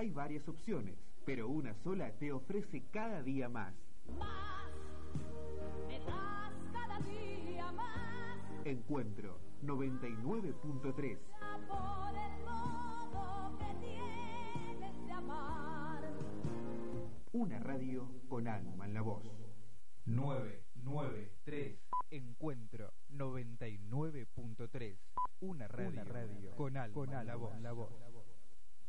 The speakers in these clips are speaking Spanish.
Hay varias opciones, pero una sola te ofrece cada día más. Más, me das cada día más. Encuentro 99.3. Por el modo que tienes de amar. Una radio con alma en la voz. 993. Encuentro 99.3. Una radio, con alma, con alma en la voz.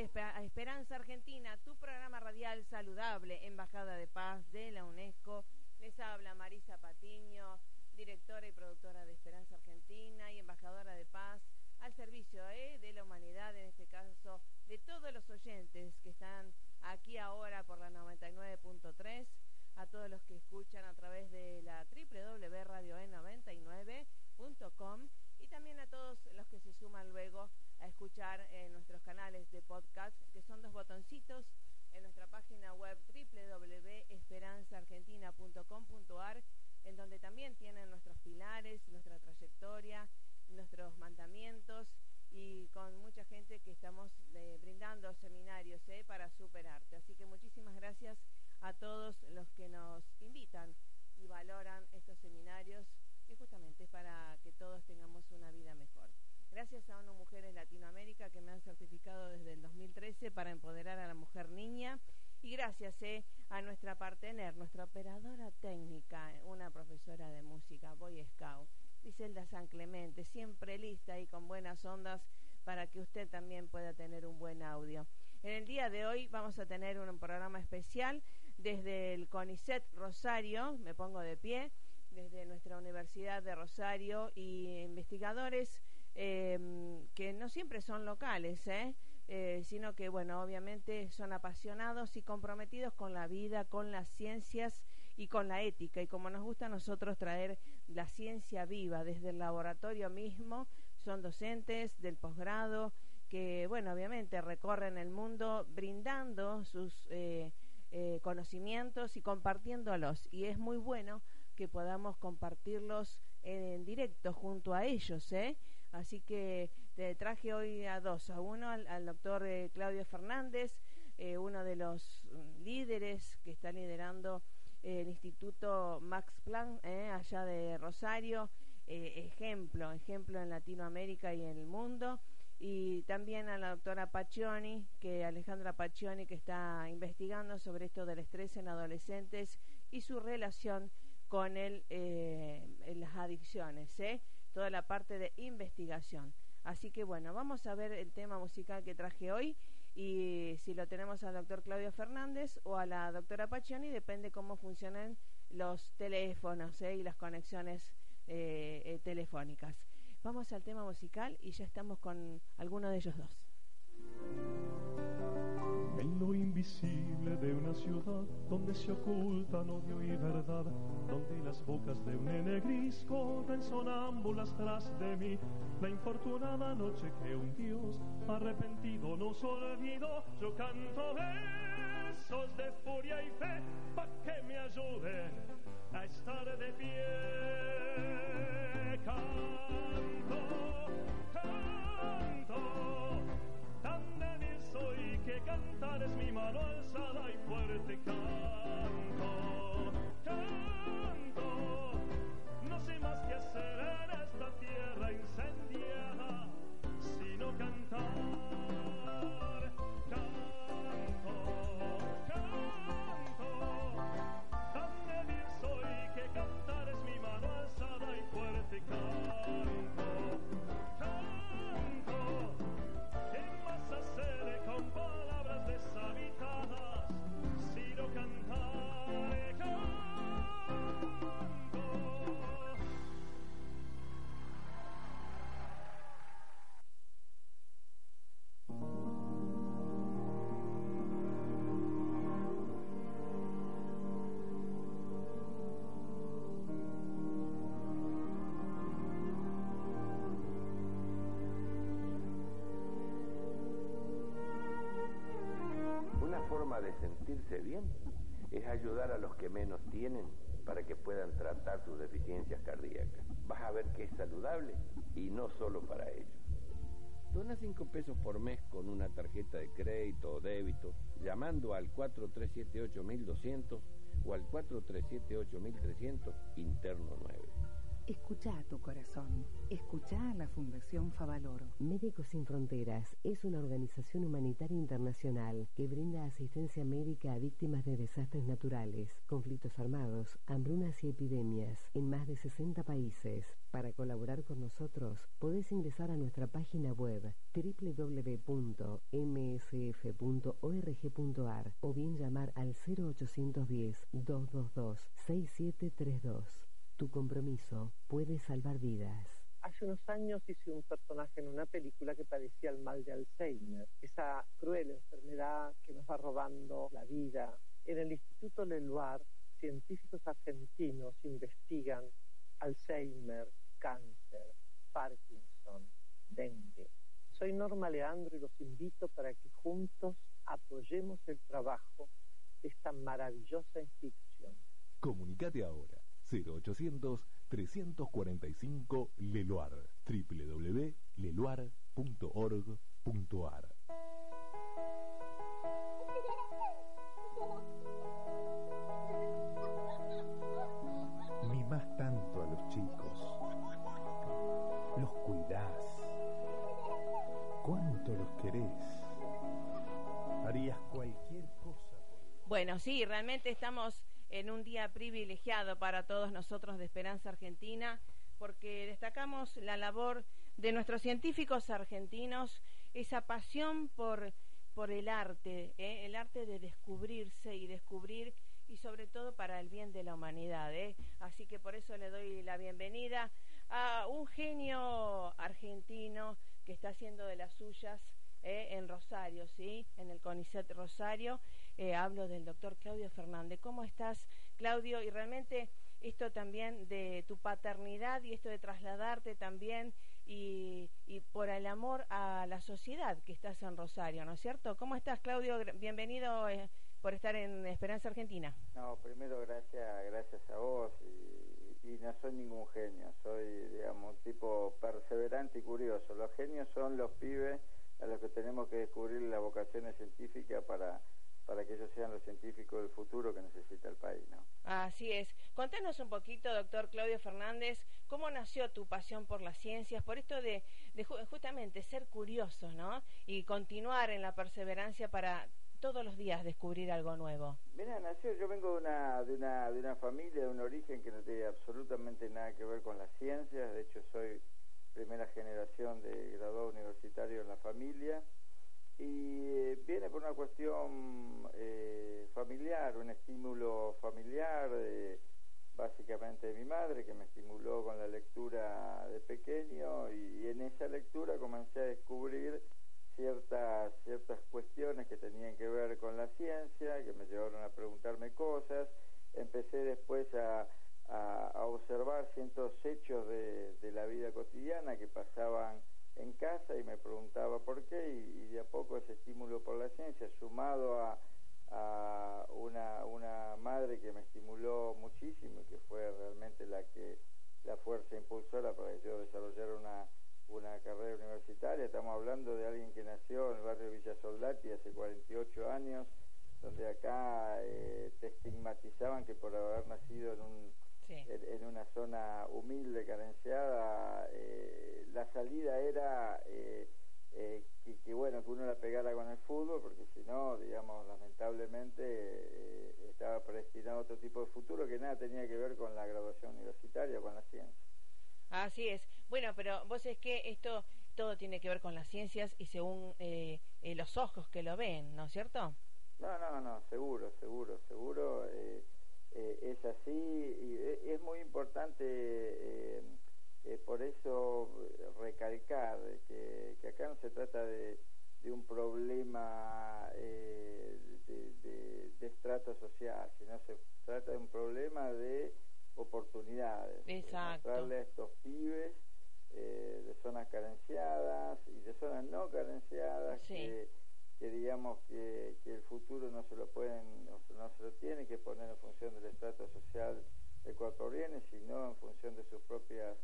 Esperanza Argentina, tu programa radial saludable, Embajada de Paz de la UNESCO. Les habla Marisa Patiño, directora y productora de Esperanza Argentina y embajadora de paz al servicio eh, de la humanidad, en este caso de todos los oyentes que están aquí ahora por la 99.3, a todos los que escuchan a través de la www.radioe99.com y también a todos los que se suman luego a escuchar nuestros canales de podcast, que son dos botoncitos en nuestra página web www.esperanzaargentina.com.ar, en donde también tienen nuestros pilares, nuestra trayectoria, nuestros mandamientos y con mucha gente que estamos eh, brindando seminarios eh, para superarte. Así que muchísimas gracias a todos los que nos invitan y valoran estos seminarios y justamente para que todos tengamos una vida mejor. Gracias a ONU Mujeres Latinoamérica que me han certificado desde el 2013 para empoderar a la mujer niña. Y gracias eh, a nuestra partener, nuestra operadora técnica, una profesora de música, Boy Scout, Griselda San Clemente, siempre lista y con buenas ondas para que usted también pueda tener un buen audio. En el día de hoy vamos a tener un programa especial desde el CONICET Rosario, me pongo de pie, desde nuestra Universidad de Rosario y investigadores eh, que no siempre son locales, ¿eh? Eh, sino que, bueno, obviamente son apasionados y comprometidos con la vida, con las ciencias y con la ética. Y como nos gusta a nosotros traer la ciencia viva desde el laboratorio mismo, son docentes del posgrado que, bueno, obviamente recorren el mundo brindando sus eh, eh, conocimientos y compartiéndolos. Y es muy bueno que podamos compartirlos en, en directo junto a ellos, ¿eh? Así que te traje hoy a dos, a uno al, al doctor eh, Claudio Fernández, eh, uno de los mm, líderes que está liderando eh, el Instituto Max Planck allá de Rosario, ejemplo, ejemplo en Latinoamérica y en el mundo. Y también a la doctora Paccioni, que Alejandra Paccioni, que está investigando sobre esto del estrés en adolescentes y su relación con el, las adicciones. ¿eh? Toda la parte de investigación. Así que bueno, vamos a ver el tema musical que traje hoy y si lo tenemos al doctor Claudio Fernández o a la doctora Paccioni, depende cómo funcionan los teléfonos ¿eh? y las conexiones eh, eh, telefónicas. Vamos al tema musical y ya estamos con alguno de ellos dos. En lo invisible de una ciudad donde se ocultan odio y verdad, donde las bocas de un nene gris sonámbulas tras de mí, la infortunada noche que un Dios arrepentido nos olvidó, yo canto besos de furia y fe pa' que me ayuden a estar de pie. Sentirse bien es ayudar a los que menos tienen para que puedan tratar sus deficiencias cardíacas. Vas a ver que es saludable y no solo para ellos. Dona 5 pesos por mes con una tarjeta de crédito o débito llamando al 4378-1200 o al 4378-1300 interno 9. Escucha a tu corazón. Escucha a la Fundación Favaloro. Médicos Sin Fronteras es una organización humanitaria internacional que brinda asistencia médica a víctimas de desastres naturales, conflictos armados, hambrunas y epidemias en más de 60 países. Para colaborar con nosotros, podés ingresar a nuestra página web www.msf.org.ar o bien llamar al 0810-222-6732. Tu compromiso puede salvar vidas. Hace unos años hice un personaje en una película que padecía el mal de Alzheimer, esa cruel enfermedad que nos va robando la vida. En el Instituto Leluar, científicos argentinos investigan Alzheimer, cáncer, Parkinson, dengue. Soy Norma Leandro y los invito para que juntos apoyemos el trabajo de esta maravillosa institución. Comunicate ahora 0800-345 Leluar www.leluar.org.ar Mimás tanto a los chicos, los cuidás, cuánto los querés, harías cualquier cosa. Bueno, sí, realmente estamos en un día privilegiado para todos nosotros de Esperanza Argentina, porque destacamos la labor de nuestros científicos argentinos, esa pasión por, por el arte, ¿eh? el arte de descubrirse y descubrir y sobre todo para el bien de la humanidad. ¿eh? Así que por eso le doy la bienvenida a un genio argentino que está haciendo de las suyas ¿eh? en Rosario, ¿sí? En el CONICET Rosario. Eh, hablo del doctor Claudio Fernández. ¿Cómo estás, Claudio? Y realmente esto también de tu paternidad y esto de trasladarte también y, y, por el amor a la sociedad que estás en Rosario, ¿no es cierto? ¿Cómo estás, Claudio? Bienvenido eh, por estar en Esperanza Argentina. No, primero gracias, gracias a vos y, y no soy ningún genio, soy, digamos, tipo perseverante y curioso. Los genios son los pibes a los que tenemos que descubrir las vocaciones científicas para, para que ellos sean los científicos del futuro que necesita el país. ¿no? Así es. Contanos un poquito, doctor Claudio Fernández, cómo nació tu pasión por las ciencias, por esto de, de justamente ser curioso, ¿no? Y continuar en la perseverancia para todos los días descubrir algo nuevo. Mira, nació, yo vengo de una, de una, de una familia, de un origen que no tiene absolutamente nada que ver con las ciencias, de hecho soy primera generación de graduado universitario en la familia y eh, viene por una cuestión eh, familiar, un estímulo familiar, eh, básicamente de mi madre, que me estimuló con la lectura de pequeño y, en esa lectura comencé a descubrir ciertas, ciertas cuestiones que tenían que ver con la ciencia, que me llevaron a preguntarme cosas, empecé después a a, a observar ciertos hechos de, de, la vida cotidiana que pasaban en casa y me preguntaba por qué y, de a poco ese estímulo por la ciencia sumado a, una, una madre que me estimuló muchísimo y que fue realmente la que la fuerza impulsora para que yo desarrollara una, una carrera universitaria. Estamos hablando de alguien que nació en el barrio Villa Soldati hace 48 años, donde acá eh, te estigmatizaban que por haber nacido en un sí. en, en, una zona humilde, carenciada, eh, la salida era eh, eh, que, que, bueno, que uno la pegara con el fútbol, porque si no, digamos, lamentablemente eh, estaba predestinado a otro tipo de futuro que nada tenía que ver con la graduación universitaria, con la ciencia. Así es. Bueno, pero vos es que esto todo tiene que ver con las ciencias y según eh, eh, los ojos que lo ven, ¿no es cierto? No, no, no, seguro, seguro, seguro. Eh, eh, es así y e, es muy importante eh, eh, por eso recalcar que, que, acá no se trata de, de un problema de, de, de, estrato social, sino se trata de un problema de oportunidades. Exacto. Mostrarle a estos pibes de zonas carenciadas y de zonas no carenciadas sí. que que digamos que, que el futuro no se lo pueden, no se- lo tiene que poner en función del estrato social del cual proviene, sino en función de sus propias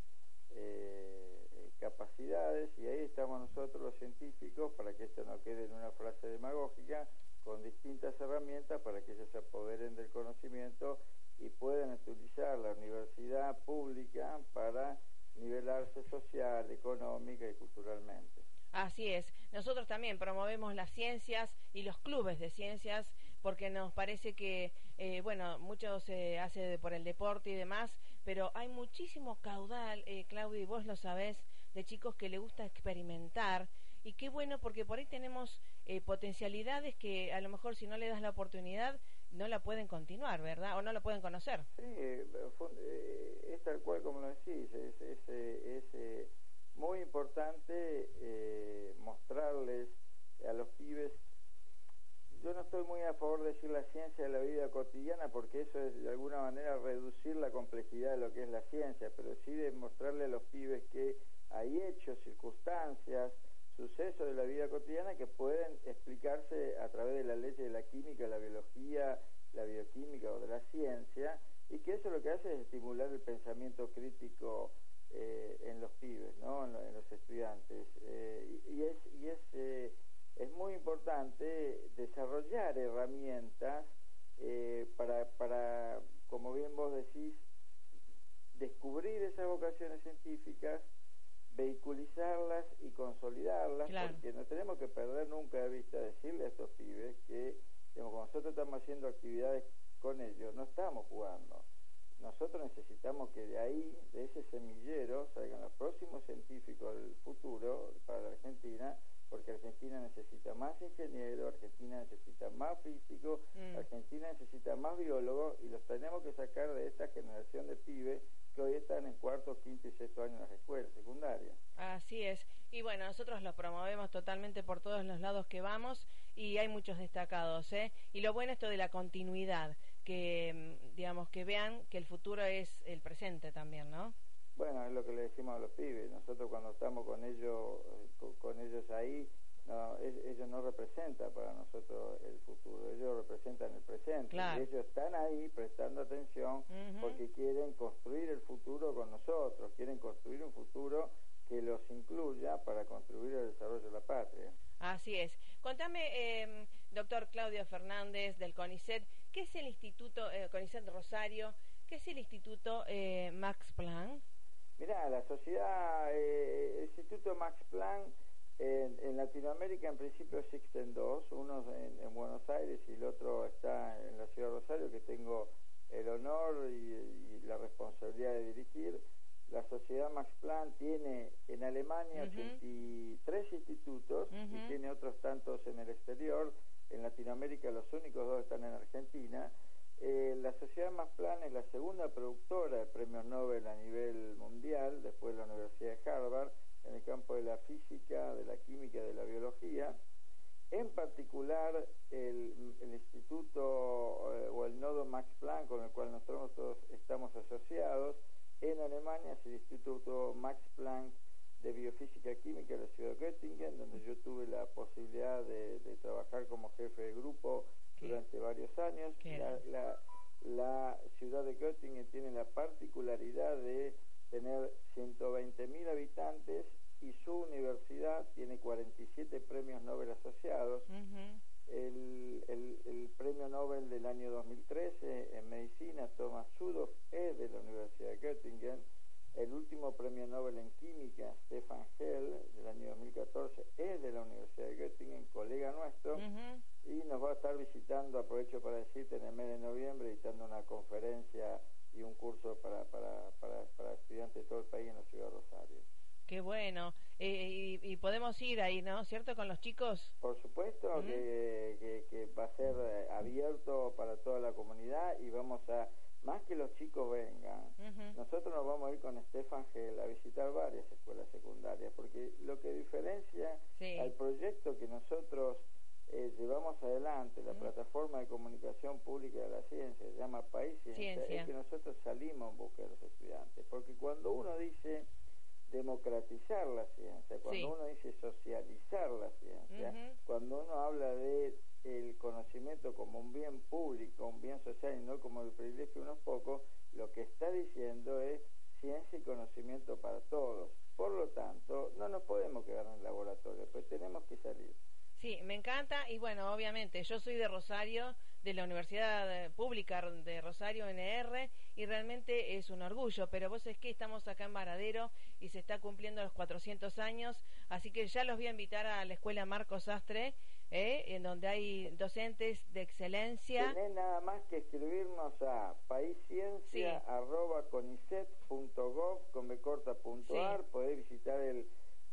eh, eh, capacidades y ahí estamos nosotros los científicos para que esto no quede en una frase demagógica con distintas herramientas para que ellos se apoderen del conocimiento y puedan utilizar la universidad pública para nivelarse social, económica y culturalmente. Así es. Nosotros también promovemos las ciencias y los clubes de ciencias porque nos parece que, eh, bueno, mucho se hace de- por el deporte y demás, pero hay muchísimo caudal, eh, Claudia, y vos lo sabés, de chicos que le gusta experimentar. Y qué bueno porque por ahí tenemos eh, potencialidades que a lo mejor si no le das la oportunidad no la pueden continuar, ¿verdad? O no la pueden conocer. Sí, eh, eh, es tal cual como lo decís, es, eh, es, eh, muy importante eh, mostrarles a los pibes. Yo no estoy muy a favor de decir la ciencia de la vida cotidiana porque eso es de alguna manera reducir la complejidad de lo que es la ciencia, pero sí de mostrarle a los pibes que hay hechos, circunstancias, sucesos de la vida cotidiana que pueden explicarse a través de la ley de la química, la biología, la bioquímica o de la ciencia, y que eso lo que hace es estimular el pensamiento crítico eh, en los pibes, ¿no? en, lo- en los estudiantes. Eh, y, y es, y es, eh, es muy importante desarrollar herramientas eh, para, para, como bien vos decís, descubrir esas vocaciones científicas, vehiculizarlas y consolidarlas, Claro. porque no tenemos que perder nunca de vista decirle a estos pibes que digamos, cuando nosotros estamos haciendo actividades con ellos, no estamos jugando. Nosotros necesitamos que de ahí, de ese semillero, salgan los próximos científicos del futuro para la Argentina, porque Argentina necesita más ingenieros, Argentina necesita más físicos, Mm. Argentina necesita más biólogos y los tenemos que sacar de esta generación de pibes que hoy están en cuarto, quinto y sexto año en las escuelas secundarias. Así es. Y bueno, nosotros los promovemos totalmente por todos los lados que vamos y hay muchos destacados, ¿eh? Y lo bueno esto de la continuidad, que mm, digamos que vean que el futuro es el presente también, ¿no? Bueno, es lo que le decimos a los pibes. Nosotros cuando estamos con ellos, eh, co- con ellos ahí, no, ellos no representan para nosotros el futuro, ellos representan el presente. Claro. Y ellos están ahí prestando atención porque quieren construir el futuro con nosotros, quieren construir un futuro que los incluya para contribuir al desarrollo de la patria. Así es. Contame, eh, doctor Claudio Fernández del CONICET, ¿qué es el Instituto eh, CONICET Rosario? ¿Qué es el Instituto eh, Max Planck? Mirá, la sociedad, eh, el Instituto Max Planck en, Latinoamérica en principio existen dos, uno en, en Buenos Aires y el otro está en la ciudad de Rosario, que tengo el honor y la responsabilidad de dirigir. La sociedad Max Planck tiene en Alemania Ujú. 83 institutos y tiene otros tantos en el exterior. En Latinoamérica los únicos dos están en Argentina. Eh, la Sociedad Max Planck es la segunda productora de premios Nobel a nivel mundial, después de la Universidad de Harvard, en el campo de la física, de la química y de la biología. En particular, el, el instituto eh, o el nodo Max Planck, con el cual nosotros estamos asociados, en Alemania es el Instituto Max Planck de Biofísica Química de la ciudad de Göttingen, donde yo tuve la posibilidad de, de trabajar como jefe de grupo Qué- durante varios años. La, la- la ciudad de Göttingen tiene la particularidad de tener 120.000 habitantes y su universidad tiene 47 premios Nobel asociados. El, el- el premio Nobel del año 2013 en medicina, Thomas Sudoff, es de la Universidad de Göttingen. El último premio Nobel en química, Stefan Hell, del año 2014, es de la Universidad de Göttingen, colega nuestro, y nos va a estar visitando, aprovecho para decirte, en el mes de noviembre, dictando una conferencia y un curso para, para, para, para estudiantes de todo el país en la ciudad de Rosario. Qué bueno. Eh, y, y podemos ir ahí, ¿no? ¿Cierto? Con los chicos. Por supuesto que, que- que va a ser eh, abierto para toda la comunidad y vamos a, más que los chicos vengan, nosotros nos vamos a ir con Stefan Gel a visitar varias escuelas secundarias, porque lo que diferencia Sí. al proyecto que nosotros eh, llevamos adelante, la plataforma de comunicación pública de la ciencia, se llama País Ciencia, Ciencia. es que nosotros salimos en busca de los estudiantes, porque cuando uno dice democratizar la ciencia, cuando Sí. uno dice socializar la ciencia, cuando uno habla de el conocimiento como un bien público, un bien social y no como el privilegio de unos pocos, lo que está diciendo es ciencia y conocimiento para todos. Por lo tanto, no nos podemos quedar en el laboratorio, pues tenemos que salir. Sí, me encanta. Y bueno, obviamente yo soy de Rosario, de la Universidad Pública de Rosario NR y realmente es un orgullo, pero vos es que estamos acá en Varadero y se está cumpliendo los 400 años, así que ya los voy a invitar a la Escuela Marcos Astre, eh, en donde hay docentes de excelencia. Tenés nada más que escribirnos a paisciencia.conicet.gov.ar, podés visitar el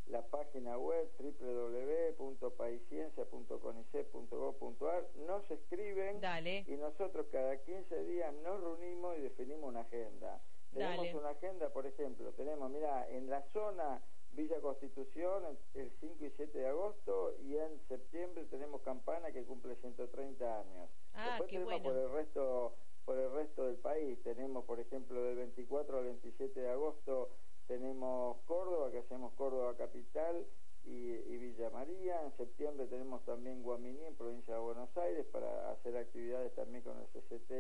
la página web www.paisciencia.conicet.gov.ar nos escriben y nosotros cada 15 días nos reunimos y definimos una agenda. Tenemos una agenda, por ejemplo, tenemos, mira, en la zona Villa Constitución el 5 y 7 de agosto y en septiembre tenemos Campana que cumple 130 años. Ah, Después tenemos por el resto por el resto del país, tenemos por ejemplo del 24 al 27 de agosto tenemos Córdoba, que hacemos Córdoba Capital y, Villa María. En septiembre tenemos también Guaminí, en provincia de Buenos Aires, para hacer actividades también con el CCT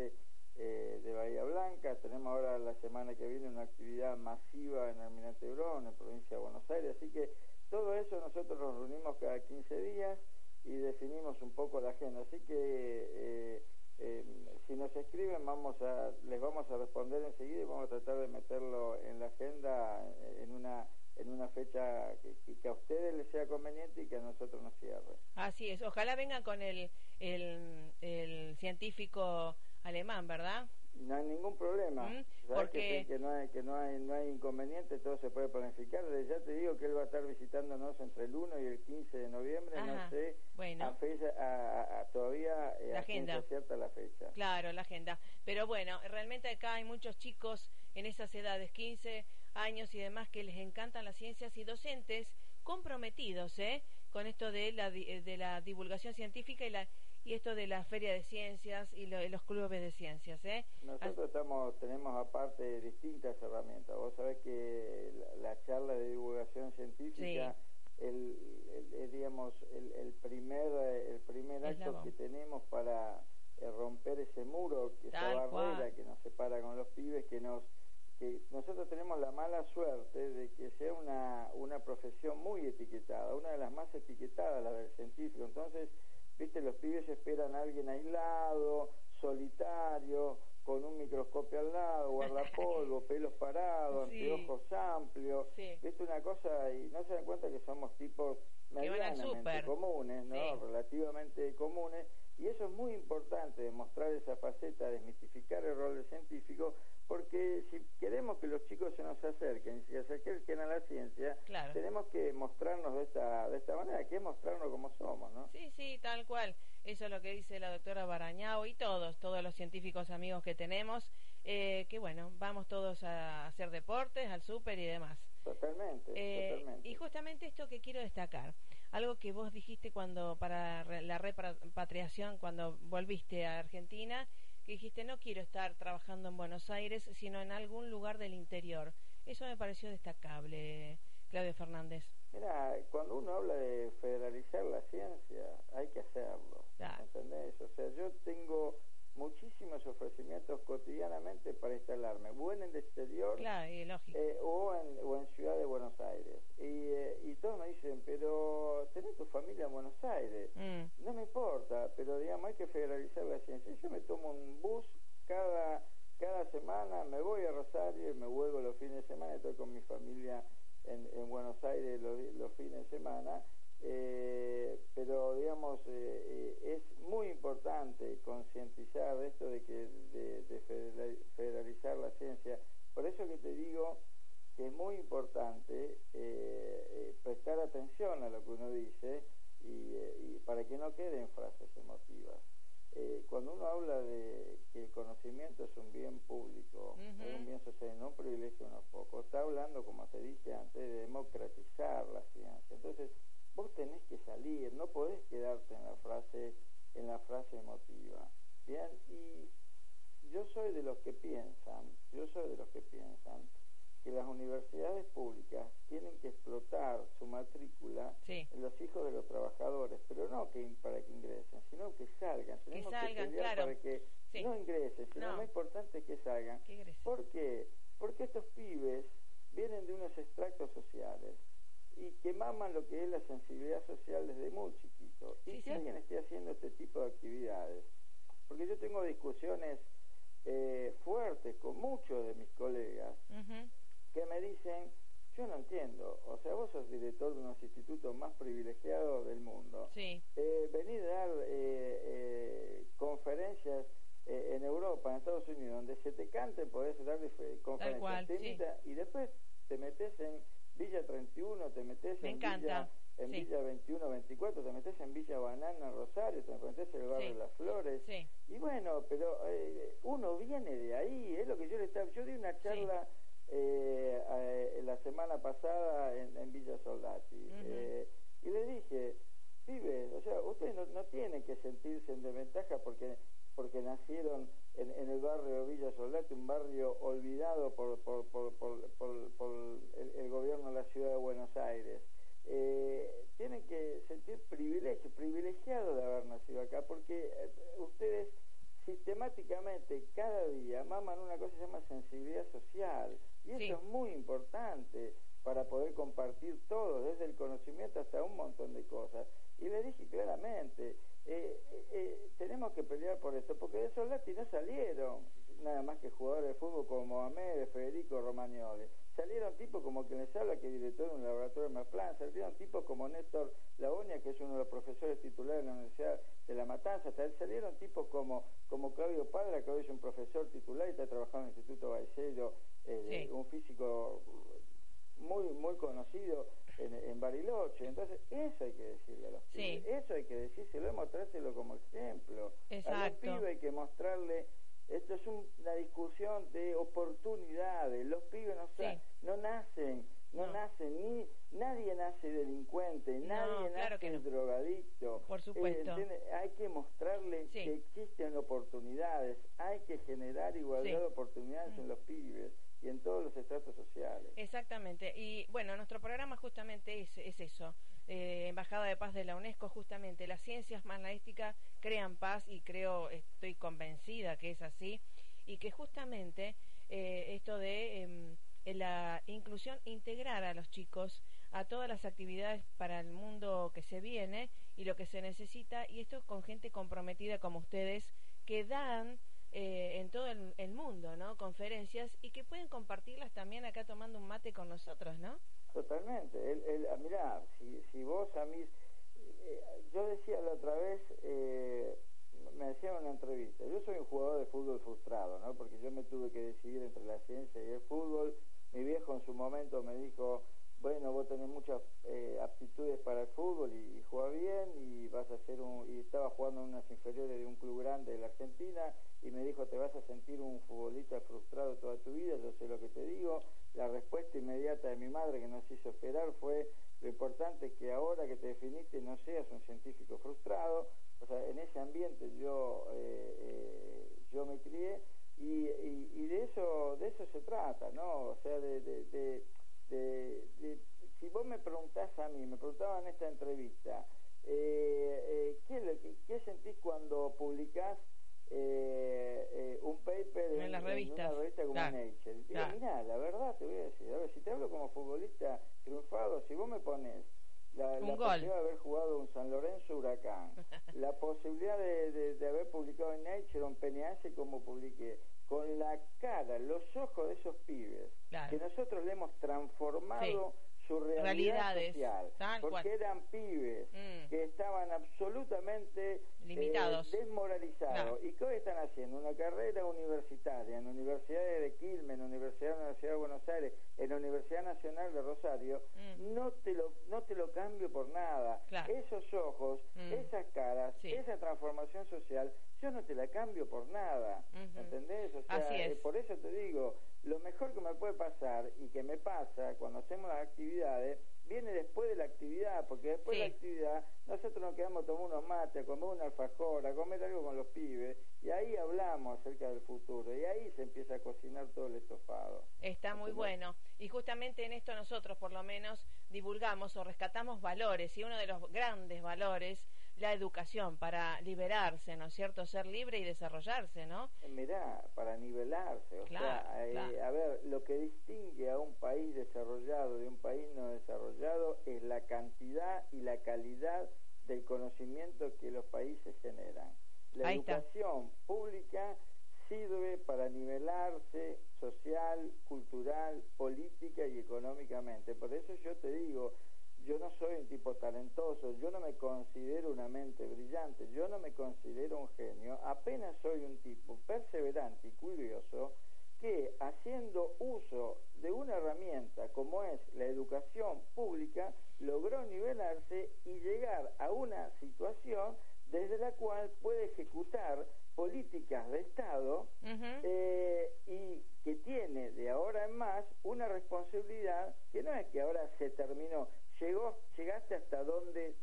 eh, de Bahía Blanca. Tenemos ahora la semana que viene una actividad masiva en Almirante Brón, en provincia de Buenos Aires. Así que todo eso nosotros nos reunimos cada 15 días y definimos un poco la agenda. Así que eh, eh, si nos escriben vamos a les vamos a responder enseguida y vamos a tratar de meterlo en la agenda eh, en una en una fecha que, que, a ustedes les sea conveniente y que a nosotros nos cierre. Así es, ojalá vengan con el, el, el científico alemán, ¿verdad? No hay ningún problema. ¿Mm? Porque... Que, no hay, que no hay, no hay inconveniente, todo se puede planificar. Ya te digo que él va a estar visitándonos entre el 1 y el 15 de noviembre, no sé, bueno. a fecha, a, a, todavía la agenda. cierta la fecha. Claro, la agenda. Pero bueno, realmente acá hay muchos chicos en esas edades, 15 años y demás, que les encantan las ciencias y docentes comprometidos ¿eh? con esto de la, de la divulgación científica y la y esto de la feria de ciencias y lo, los clubes de ciencias. ¿eh? Nosotros estamos, tenemos aparte distintas herramientas. Vos sabés que la, charla de divulgación científica, el, el, digamos, el, el, primer, el primer acto que tenemos para eh, romper ese muro, esa barrera que nos separa con los pibes, que nos que nosotros tenemos la mala suerte de que sea una, una profesión muy etiquetada, una de las más etiquetadas, la del científico. Entonces, viste, los pibes esperan a alguien aislado, solitario, con un microscopio al lado, guardapolvo, pelos parados, anteojos amplios, viste una cosa y no se dan cuenta que somos tipos medianamente comunes, ¿no? Relativamente comunes. Y eso es muy importante, demostrar esa faceta, desmitificar el rol del científico, porque si queremos que los chicos se nos acerquen, se acerquen a la ciencia, tenemos que mostrarnos de esta, de esta manera, que es mostrarnos como somos, ¿no? Sí, sí, tal cual. Eso es lo que dice la doctora Barañao y todos, todos los científicos amigos que tenemos, eh, que bueno, vamos todos a hacer deportes, al súper y demás. Totalmente, eh, totalmente. Y justamente esto que quiero destacar, algo que vos dijiste cuando para la repatriación, cuando volviste a Argentina, que dijiste no quiero estar trabajando en Buenos Aires, sino en algún lugar del interior. Eso me pareció destacable, Claudio Fernández. Mira, cuando uno habla de federalizar la ciencia, hay que hacerlo. ¿Entendés? O sea, yo tengo muchísimos ofrecimientos cotidianamente para instalarme, o en el exterior eh, o, en, o en Ciudad de Buenos Aires. Y, eh, y todos me dicen, pero tenés tu familia en Buenos Aires. Mm. No me importa, pero digamos, hay que federalizar la ciencia. Yo me tomo un bus cada, cada semana, me voy a Rosario y me vuelvo los fines de semana, estoy con mi familia en, en Buenos Aires los, los fines de semana eh, pero digamos eh, eh, importante concientizar esto de que de, federalizar la ciencia. Por eso que te digo que es muy importante eh, prestar atención a lo que uno dice y, y para que no queden frases emotivas. Cuando uno habla de que el conocimiento es un bien público, es un bien social, no un privilegio unos pocos, está hablando, como te dije antes, de democratizar la ciencia. Entonces, vos tenés que salir, no podés quedarte en la frase, en la frase emotiva. Bien, y yo soy de los que piensan, yo soy de los que piensan que las universidades públicas tienen que explotar su matrícula en los hijos de los trabajadores, pero no que para que ingresen, sino que salgan. Tenemos que, salgan, pelear claro. para que Sí. no ingresen, sino No. lo más importante es que salgan. Que. ¿Por qué? Porque estos pibes vienen de unos extractos sociales y que maman lo que es la sensibilidad social desde muy Y Sí, que sí. alguien esté haciendo este tipo de actividades, porque yo tengo discusiones eh, fuertes con muchos de mis colegas que me dicen, yo no entiendo, o sea, vos sos director de unos institutos más privilegiados del mundo, Sí. eh, venir a dar eh, eh, conferencias eh, en Europa, en Estados Unidos, donde se te cante, podés dar conferencias, cual, te sí. invita- y después te metes en Villa 31, te metes Me en encanta, Villa, en sí. Villa 21, 24, te metes en Villa Banana, Rosario, te metes en el barrio Sí. de las Flores, Sí. y bueno, pero eh, uno viene de ahí, es lo que yo le estaba. Yo di una charla eh, eh, la semana pasada en, en Villa Soldati eh, y le dije, pibes, o sea, ustedes no, no tienen que sentirse en desventaja porque porque nacieron en, en el barrio de Villa Soldati, un barrio olvidado por, por, por, por, por- por el, el gobierno de la ciudad de Buenos Aires. Eh, tienen que sentir privilegio, privilegiado de haber nacido acá, porque eh, ustedes sistemáticamente cada día maman una cosa que se llama sensibilidad social y eso es muy importante para poder compartir todo, desde el conocimiento hasta un montón de cosas. Y le dije claramente, eh, eh, eh, tenemos que pelear por esto, porque de Soldati no salieron nada más que jugadores de fútbol como Mohamed, Federico Romagnoli. Salieron tipos como quien les habla, que es director de un laboratorio de Masplan, salieron tipos como Néstor Laonia, que es uno de los profesores titulares de la Universidad de La Matanza, salieron tipos como, como Claudio Padra, que hoy es un profesor titular y está trabajando en el Instituto Baicedo, eh, Sí. un físico muy muy conocido en, en Bariloche. Entonces, eso hay que decirle a los Sí. pibes, eso hay que decírselo, mostrárselo como ejemplo. A los Exacto. pibes hay que mostrarle, esto es un- una discusión de oportunidades, los pibes no, no nacen, no, No. nacen, ni nadie nace delincuente, No, nadie claro nace drogadicto. Por supuesto. hay que mostrarle Sí. que existen oportunidades, hay que generar igualdad Sí. de oportunidades Mm. en los pibes y en todos los estratos sociales. Exactamente. Y bueno, nuestro programa justamente es, es eso. Eh, Embajada de Paz de la UNESCO, justamente las ciencias magnésticas crean paz y creo, estoy convencida que es así. Y que justamente eh, esto de em, la inclusión, integrar a los chicos a todas las actividades para el mundo que se viene y lo que se necesita, y esto con gente comprometida como ustedes, que dan eh, en todo el, el mundo, ¿no? Conferencias y que pueden compartirlas también acá tomando un mate con nosotros, ¿no? Totalmente. El, el, ah, mirá, si, si vos a mí... eh, yo decía la otra vez, eh, me decían en una entrevista, yo soy un jugador de fútbol frustrado, ¿no? Porque yo me tuve que decidir entre la ciencia y el fútbol. Mi viejo en su momento me dijo, bueno, vos tenés muchas eh, aptitudes para el fútbol y, y bien y vas a ser un... Y estaba jugando en unas inferiores de un club grande de la Argentina y me dijo, te vas a sentir un futbolista frustrado toda tu vida, yo sé lo que te digo. La respuesta inmediata de mi madre que nos hizo esperar fue, lo importante es que ahora que te definiste no seas un científico frustrado. O sea, en ese ambiente yo, eh, eh, yo me crié y, y, de eso de eso se trata, ¿no? O sea, de, de- de- si vos me preguntás a mí, me preguntaban en esta entrevista, eh, eh, ¿qué, lo ¿qué sentís cuando publicás eh, eh, un paper En las revistas, una revista como claro, Nature? Digo, claro. mirá, la verdad te voy a decir, a ver, si te hablo como futbolista triunfado, si vos me pones la, posibilidad de haber jugado un San Lorenzo Huracán, la posibilidad de, de- de haber publicado en Nature un Peñace como publiqué, con la cara, los ojos de esos pibes, Claro. que nosotros le hemos transformado su realidad Realidades, social, tal porque cual. eran pibes Mm. que estaban absolutamente Limitados. eh, desmoralizados Claro. y que hoy están haciendo una carrera universitaria en universidades de Quilmes, en la Universidad, de la Universidad de Buenos Aires, en la Universidad Nacional de Rosario, Mm. no te lo no te lo cambio por nada. Claro. Esos ojos, Mm. esas caras, Sí. esa transformación social, yo no te la cambio por nada. Ujú. ¿Entendés? O sea, Así es. eh, por eso te digo, lo mejor que me puede pasar y que me pasa cuando hacemos las actividades viene después de la actividad, porque después de la actividad nosotros nos quedamos a tomar unos mates, a comer una alfajor, a comer algo con los pibes, y ahí hablamos acerca del futuro, y ahí se empieza a cocinar todo el estofado. Está muy bueno. Y justamente en esto nosotros, por lo menos, divulgamos o rescatamos valores. Y uno de los grandes valores la educación para liberarse, ¿no es cierto? Ser libre y desarrollarse, ¿no? Mirá, para nivelarse. O Claro, sea, eh, a ver, lo que distingue a un país desarrollado de un país no desarrollado es la cantidad y la calidad del conocimiento que los países generan. La Ahí está. educación pública sirve para nivelarse social, cultural, política y económicamente. Por eso yo te digo, yo no soy un tipo talentoso, yo no me considero una mente brillante, yo no me considero un genio, apenas soy un tipo perseverante y curioso que haciendo uso de una herramienta como es la educación pública, logró nivelarse y llegar a una situación desde la cual puede ejecutar políticas de Estado eh, y que tiene de ahora en más una responsabilidad que no es que ahora se terminó, llegó, llegaste hasta donde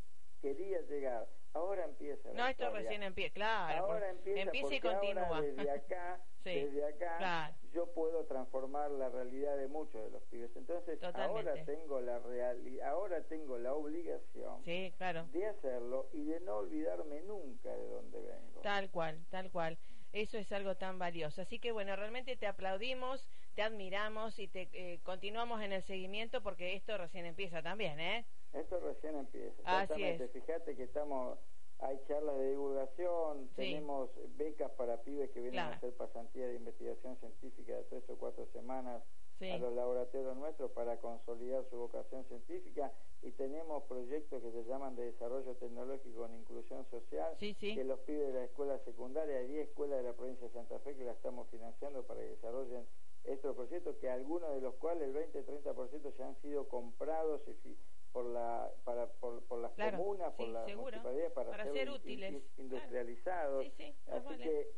querías llegar, ahora empieza. la No, esto historia. recién empieza, claro. Ahora empieza, empieza y continúa. ahora desde acá, Sí, desde acá, claro. yo puedo transformar la realidad de muchos de los pibes. Entonces, Totalmente. ahora tengo la reali- ahora tengo la obligación Sí, claro. de hacerlo y de no olvidarme nunca de dónde vengo. Tal cual, tal cual. Eso es algo tan valioso. Así que bueno, realmente te aplaudimos, te admiramos y te eh, continuamos en el seguimiento porque esto recién empieza también, ¿eh? Esto recién empieza. Así Exactamente. es. Fíjate que estamos, hay charlas de divulgación, Sí. tenemos becas para pibes que vienen Claro. a hacer pasantía de investigación científica de tres o cuatro semanas Sí. a los laboratorios nuestros para consolidar su vocación científica y tenemos proyectos que se llaman de desarrollo tecnológico con inclusión social Sí, sí. que los pibes de la escuela secundaria, hay 10 escuelas de la provincia de Santa Fe que la estamos financiando para que desarrollen estos proyectos que algunos de los cuales el 20-30% ya han sido comprados y por la para por, por las Claro, comunas, por las municipalidades para, Para ser in- útiles, in- claro. industrializados. Sí, sí, más Así vale. que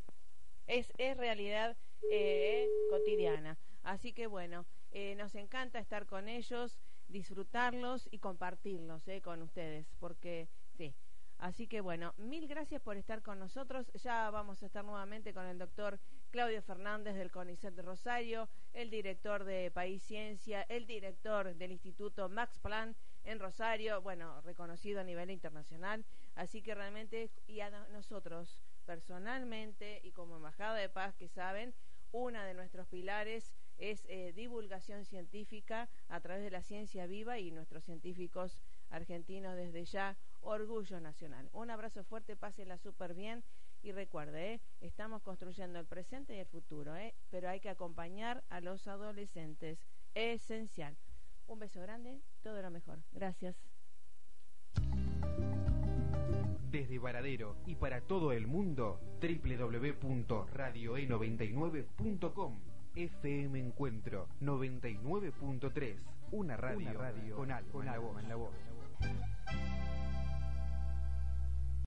es, es realidad eh, cotidiana. Así que bueno, eh, nos encanta estar con ellos, disfrutarlos y compartirlos eh, con ustedes, porque sí. Así que bueno, mil gracias por estar con nosotros. Ya vamos a estar nuevamente con el doctor Claudio Fernández del CONICET de Rosario, el director de País Ciencia, el director del Instituto Max Planck en Rosario, bueno, reconocido a nivel internacional. Así que realmente, y a no- nosotros personalmente y como Embajada de Paz, que saben, una de nuestros pilares es eh, divulgación científica a través de la ciencia viva y nuestros científicos argentinos desde ya, orgullo nacional. Un abrazo fuerte, pásela súper bien y recuerde, ¿eh? estamos construyendo el presente y el futuro, ¿eh? pero hay que acompañar a los adolescentes, esencial. Un beso grande, todo lo mejor. Gracias. Desde Varadero y para todo el mundo, www.radioe99.com FM Encuentro 99.3, una radio, Una radio con alma, alma en la voz.